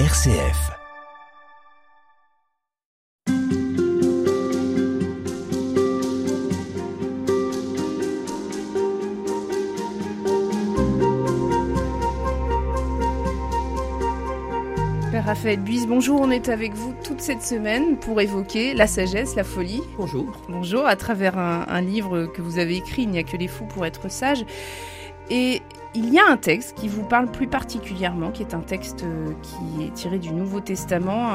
RCF. Père Raphaël Buise, bonjour, on est avec vous toute cette semaine pour évoquer la sagesse, la folie. Bonjour. Bonjour, à travers un, un livre que vous avez écrit, Il n'y a que les fous pour être sages. Et il y a un texte qui vous parle plus particulièrement, qui est un texte euh, qui est tiré du Nouveau Testament.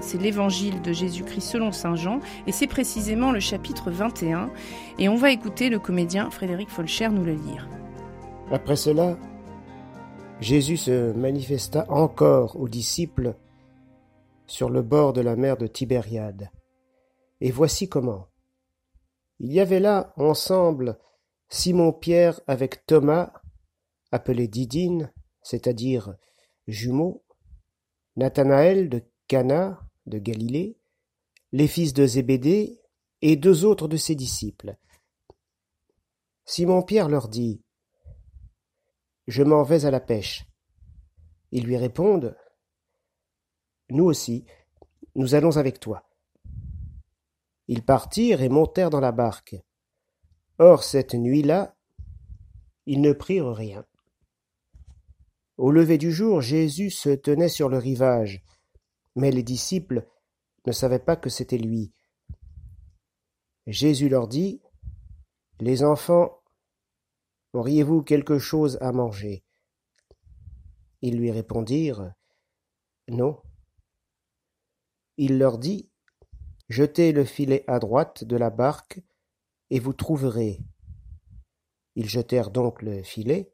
C'est l'évangile de Jésus-Christ selon Saint Jean, et c'est précisément le chapitre 21. Et on va écouter le comédien Frédéric Folcher nous le lire. Après cela, Jésus se manifesta encore aux disciples sur le bord de la mer de Tibériade. Et voici comment. Il y avait là ensemble Simon-Pierre avec Thomas, appelé Didine, c'est-à-dire jumeaux, Nathanaël de Cana de Galilée, les fils de Zébédée et deux autres de ses disciples. Simon-Pierre leur dit je m'en vais à la pêche. Ils lui répondent Nous aussi, nous allons avec toi. Ils partirent et montèrent dans la barque. Or, cette nuit-là, ils ne prirent rien. Au lever du jour, Jésus se tenait sur le rivage, mais les disciples ne savaient pas que c'était lui. Jésus leur dit Les enfants, Auriez-vous quelque chose à manger? Ils lui répondirent Non. Il leur dit Jetez le filet à droite de la barque, et vous trouverez. Ils jetèrent donc le filet,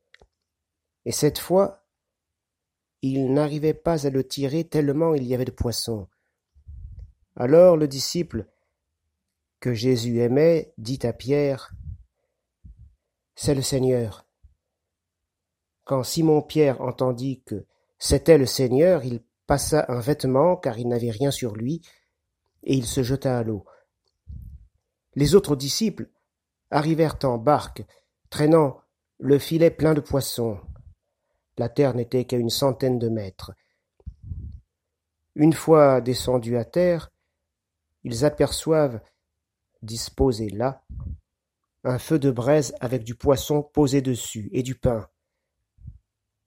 et cette fois, ils n'arrivaient pas à le tirer tellement il y avait de poissons. Alors le disciple que Jésus aimait dit à Pierre c'est le Seigneur. Quand Simon-Pierre entendit que c'était le Seigneur, il passa un vêtement, car il n'avait rien sur lui, et il se jeta à l'eau. Les autres disciples arrivèrent en barque, traînant le filet plein de poissons. La terre n'était qu'à une centaine de mètres. Une fois descendus à terre, ils aperçoivent, disposé là, un feu de braise avec du poisson posé dessus et du pain.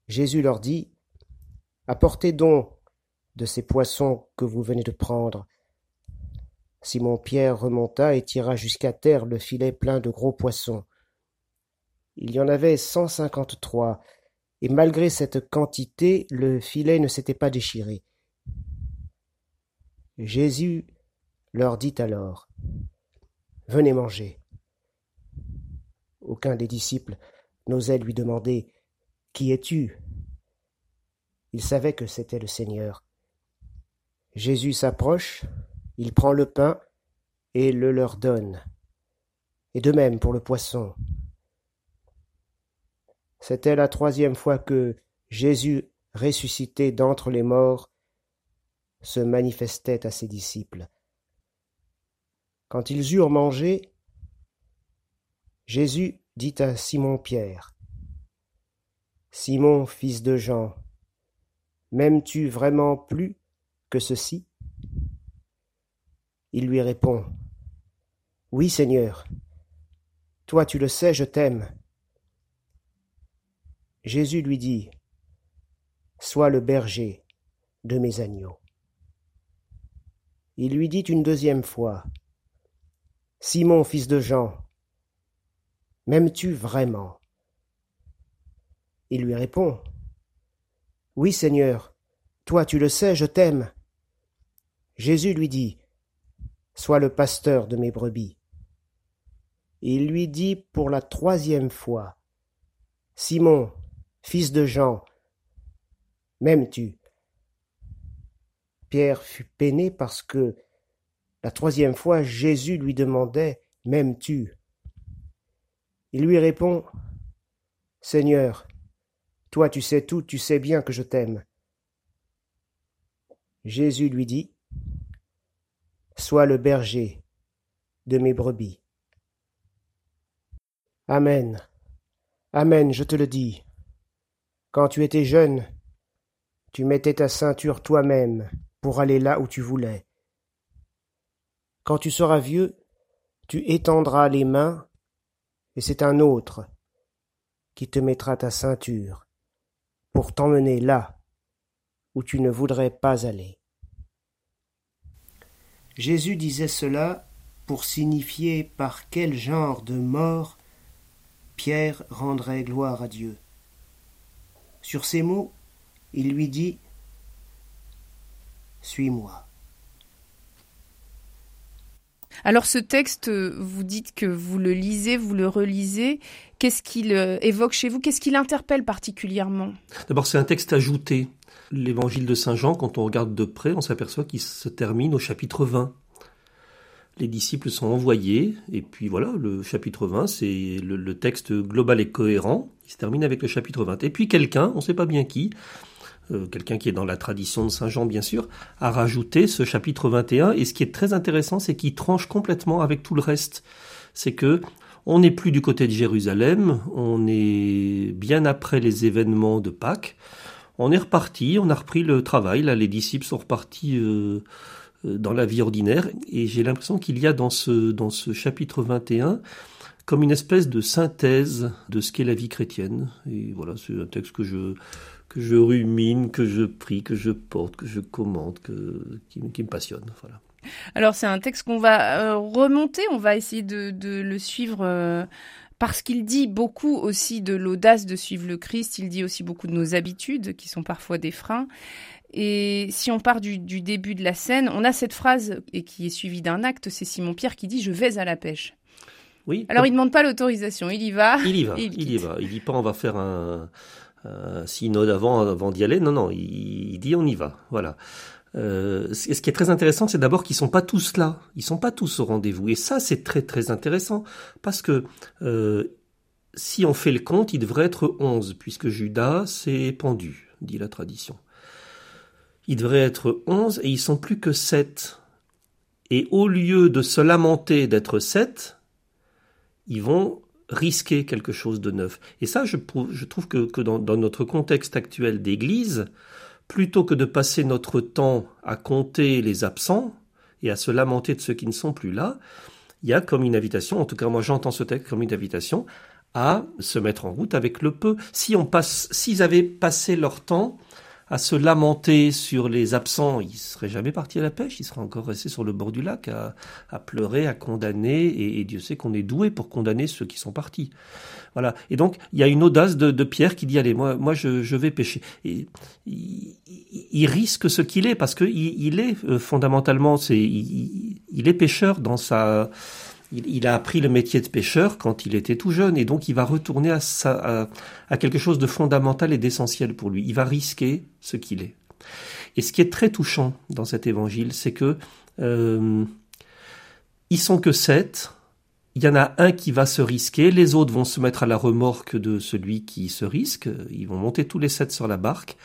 Jésus leur dit, Apportez donc de ces poissons que vous venez de prendre. Simon-Pierre remonta et tira jusqu'à terre le filet plein de gros poissons. Il y en avait cent cinquante-trois, et malgré cette quantité, le filet ne s'était pas déchiré. Jésus leur dit alors, Venez manger. Aucun des disciples n'osait lui demander Qui es-tu? Il savait que c'était le Seigneur. Jésus s'approche, il prend le pain et le leur donne. Et de même pour le poisson. C'était la troisième fois que Jésus, ressuscité d'entre les morts, se manifestait à ses disciples. Quand ils eurent mangé, Jésus dit à Simon-Pierre, Simon, fils de Jean, m'aimes-tu vraiment plus que ceci? Il lui répond, Oui, Seigneur, toi tu le sais, je t'aime. Jésus lui dit, Sois le berger de mes agneaux. Il lui dit une deuxième fois, Simon, fils de Jean, M'aimes-tu vraiment? Il lui répond Oui, Seigneur, toi tu le sais, je t'aime. Jésus lui dit Sois le pasteur de mes brebis. Il lui dit pour la troisième fois Simon, fils de Jean, m'aimes-tu? Pierre fut peiné parce que la troisième fois Jésus lui demandait M'aimes-tu? Il lui répond Seigneur, toi tu sais tout, tu sais bien que je t'aime. Jésus lui dit Sois le berger de mes brebis. Amen. Amen, je te le dis. Quand tu étais jeune, Tu mettais ta ceinture toi-même pour aller là où tu voulais. Quand tu seras vieux, tu étendras les mains, et c'est un autre qui te mettra ta ceinture pour t'emmener là où tu ne voudrais pas aller. Jésus disait cela pour signifier par quel genre de mort Pierre rendrait gloire à Dieu. Sur ces mots, il lui dit Suis-moi. Alors ce texte, vous dites que vous le lisez, vous le relisez. Qu'est-ce qu'il euh, évoque chez vous? Qu'est-ce qu'il interpelle particulièrement? D'abord, c'est un texte ajouté. L'évangile de Saint Jean, quand on regarde de près, on s'aperçoit qu'il se termine au chapitre 20. Les disciples sont envoyés, et puis voilà, le chapitre 20, c'est le, texte global et cohérent, il se termine avec le chapitre 20. Et puis quelqu'un, on ne sait pas bien qui, euh, quelqu'un qui est dans la tradition de Saint Jean bien sûr, a rajouté ce chapitre 21, et ce qui est très intéressant, c'est qu'il tranche complètement avec tout le reste. C'est que on n'est plus du côté de Jérusalem, on est bien après les événements de Pâques, on est reparti, on a repris le travail, là les disciples sont repartis euh, euh, dans la vie ordinaire, et j'ai l'impression qu'il y a dans ce, dans ce chapitre 21 comme une espèce de synthèse de ce qu'est la vie chrétienne. Et voilà, c'est un texte que je, que je rumine, que je prie, que je porte, que je commente, que, qui, me passionne. Voilà. Alors c'est un texte qu'on va euh, remonter, on va essayer de, de le suivre parce qu'il dit beaucoup aussi de l'audace de suivre le Christ, il dit aussi beaucoup de nos habitudes qui sont parfois des freins. Et si on part du, début de la scène, on a cette phrase et qui est suivie d'un acte, c'est Simon Pierre qui dit je vais à la pêche. Oui. Alors il demande pas l'autorisation, il y va. Il y va. Il, y va. Il dit pas on va faire un, synode avant avant d'y aller. Non non, il, dit on y va. Voilà. Euh, ce qui est très intéressant, c'est d'abord qu'ils sont pas tous là, ils sont pas tous au rendez-vous, et ça c'est très très intéressant parce que euh, si on fait le compte, il devrait être 11 puisque Judas s'est pendu, dit la tradition. Il devrait être 11 et ils sont plus que 7. Et au lieu de se lamenter d'être 7, ils vont risquer quelque chose de neuf. Et ça, je, trouve que, dans, notre contexte actuel d'église, plutôt que de passer notre temps à compter les absents et à se lamenter de ceux qui ne sont plus là, il y a comme une invitation, en tout cas moi j'entends ce texte comme une invitation, à se mettre en route avec le peu. Si on passe, s'ils avaient passé leur temps à se lamenter sur les absents, ils seraient jamais partis à la pêche, ils seraient encore restés sur le bord du lac à, pleurer, à condamner, et, Dieu sait qu'on est doué pour condamner ceux qui sont partis. Voilà. Et donc, il y a une audace de, Pierre qui dit, allez, moi, moi je, je vais pêcher. Et, il, il risque ce qu'il est, parce que il, il est euh, fondamentalement, c'est, il, il est pêcheur dans sa il, a appris le métier de pêcheur quand il était tout jeune et donc il va retourner à, à, quelque chose de fondamental et d'essentiel pour lui. Il va risquer ce qu'il est. Et ce qui est très touchant dans cet évangile, c'est que euh, ils sont que sept. Il y en a un qui va se risquer, les autres vont se mettre à la remorque de celui qui se risque. Ils vont monter tous les sept sur la barque.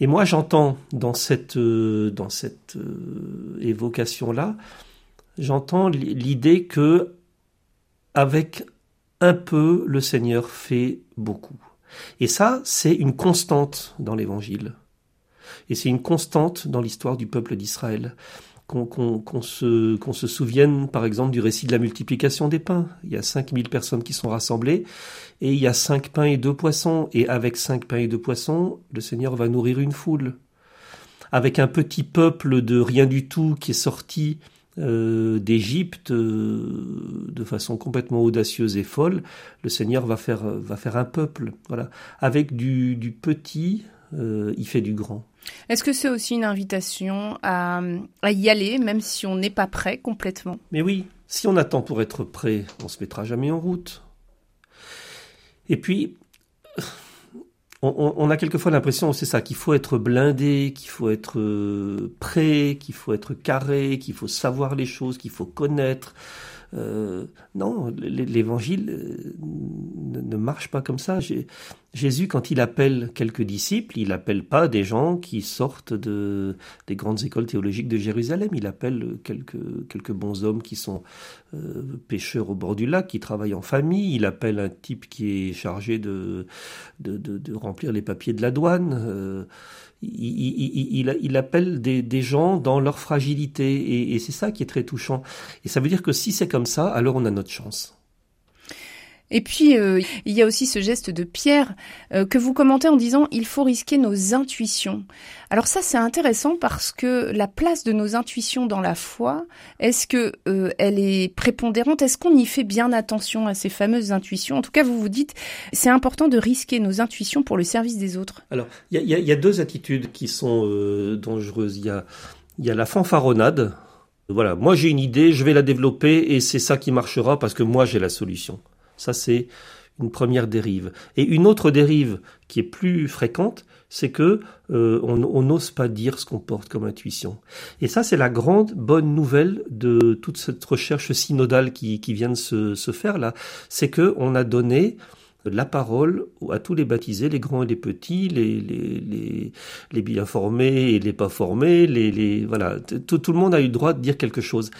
Et moi, j'entends dans cette euh, dans cette euh, évocation là j'entends l'idée que avec un peu, le Seigneur fait beaucoup. Et ça, c'est une constante dans l'Évangile. Et c'est une constante dans l'histoire du peuple d'Israël. Qu'on se, se, souvienne, par exemple, du récit de la multiplication des pains. Il y a 5000 personnes qui sont rassemblées, et il y a cinq pains et deux poissons. Et avec cinq pains et deux poissons, le Seigneur va nourrir une foule. Avec un petit peuple de rien du tout qui est sorti euh, d'Égypte euh, de façon complètement audacieuse et folle, le Seigneur va faire, va faire un peuple. Voilà. Avec du, du petit, euh, il fait du grand. Est-ce que c'est aussi une invitation à, à, y aller, même si on n'est pas prêt complètement? Mais oui, si on attend pour être prêt, on se mettra jamais en route. Et puis, on, a quelquefois l'impression, c'est ça, qu'il faut être blindé, qu'il faut être euh, prêt, qu'il faut être carré, qu'il faut savoir les choses, qu'il faut connaître. Euh, non, l'évangile euh, ne, marche pas comme ça. Jésus, quand il appelle quelques disciples, il appelle pas des gens qui sortent de, des grandes écoles théologiques de Jérusalem. Il appelle quelques, quelques bons hommes qui sont euh, pêcheurs au bord du lac, qui travaillent en famille. Il appelle un type qui est chargé de, de, de, remplir les papiers de la douane. Il, il, appelle des, des, gens dans leur fragilité et c'est ça qui est très touchant. Et ça veut dire que si c'est comme ça, alors on a notre chance. Et puis, euh, il y a aussi ce geste de Pierre euh, que vous commentez en disant il faut risquer nos intuitions. Alors ça, c'est intéressant parce que la place de nos intuitions dans la foi, est-ce que euh, elle est prépondérante? Est-ce qu'on y fait bien attention à ces fameuses intuitions? En tout cas, vous vous dites c'est important de risquer nos intuitions pour le service des autres. Alors, il y, a, deux attitudes qui sont dangereuses. Il y a, y a la fanfaronnade. Voilà, moi j'ai une idée, je vais la développer et c'est ça qui marchera parce que moi j'ai la solution. Ça, c'est une première dérive. Et une autre dérive qui est plus fréquente, c'est que euh, on n'ose pas dire ce qu'on porte comme intuition. Et ça, c'est la grande bonne nouvelle de toute cette recherche synodale qui, qui vient de se, se faire là, c'est que on a donné la parole à tous les baptisés, les grands et les petits, les, les, les, les bien formés et les pas formés, les, les voilà, tout, tout le monde a eu le droit de dire quelque chose.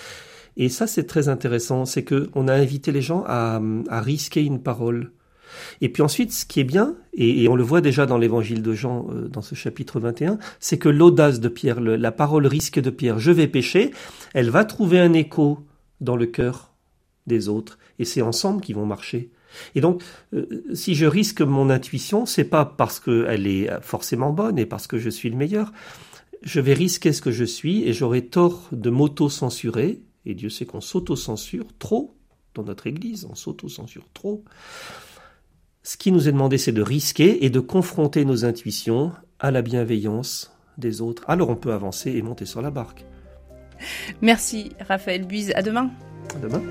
Et ça, c'est très intéressant, c'est que on a invité les gens à, à, risquer une parole. Et puis ensuite, ce qui est bien, et, on le voit déjà dans l'évangile de Jean, euh, dans ce chapitre 21, c'est que l'audace de Pierre, la parole risque de Pierre, je vais pécher, elle va trouver un écho dans le cœur des autres, et c'est ensemble qu'ils vont marcher. Et donc, euh, si je risque mon intuition, c'est pas parce qu'elle est forcément bonne et parce que je suis le meilleur. Je vais risquer ce que je suis et j'aurai tort de m'auto-censurer et Dieu sait qu'on s'auto-censure trop dans notre Église, on s'auto-censure trop. Ce qui nous est demandé, c'est de risquer et de confronter nos intuitions à la bienveillance des autres. Alors on peut avancer et monter sur la barque. Merci Raphaël Buise. À demain. À demain.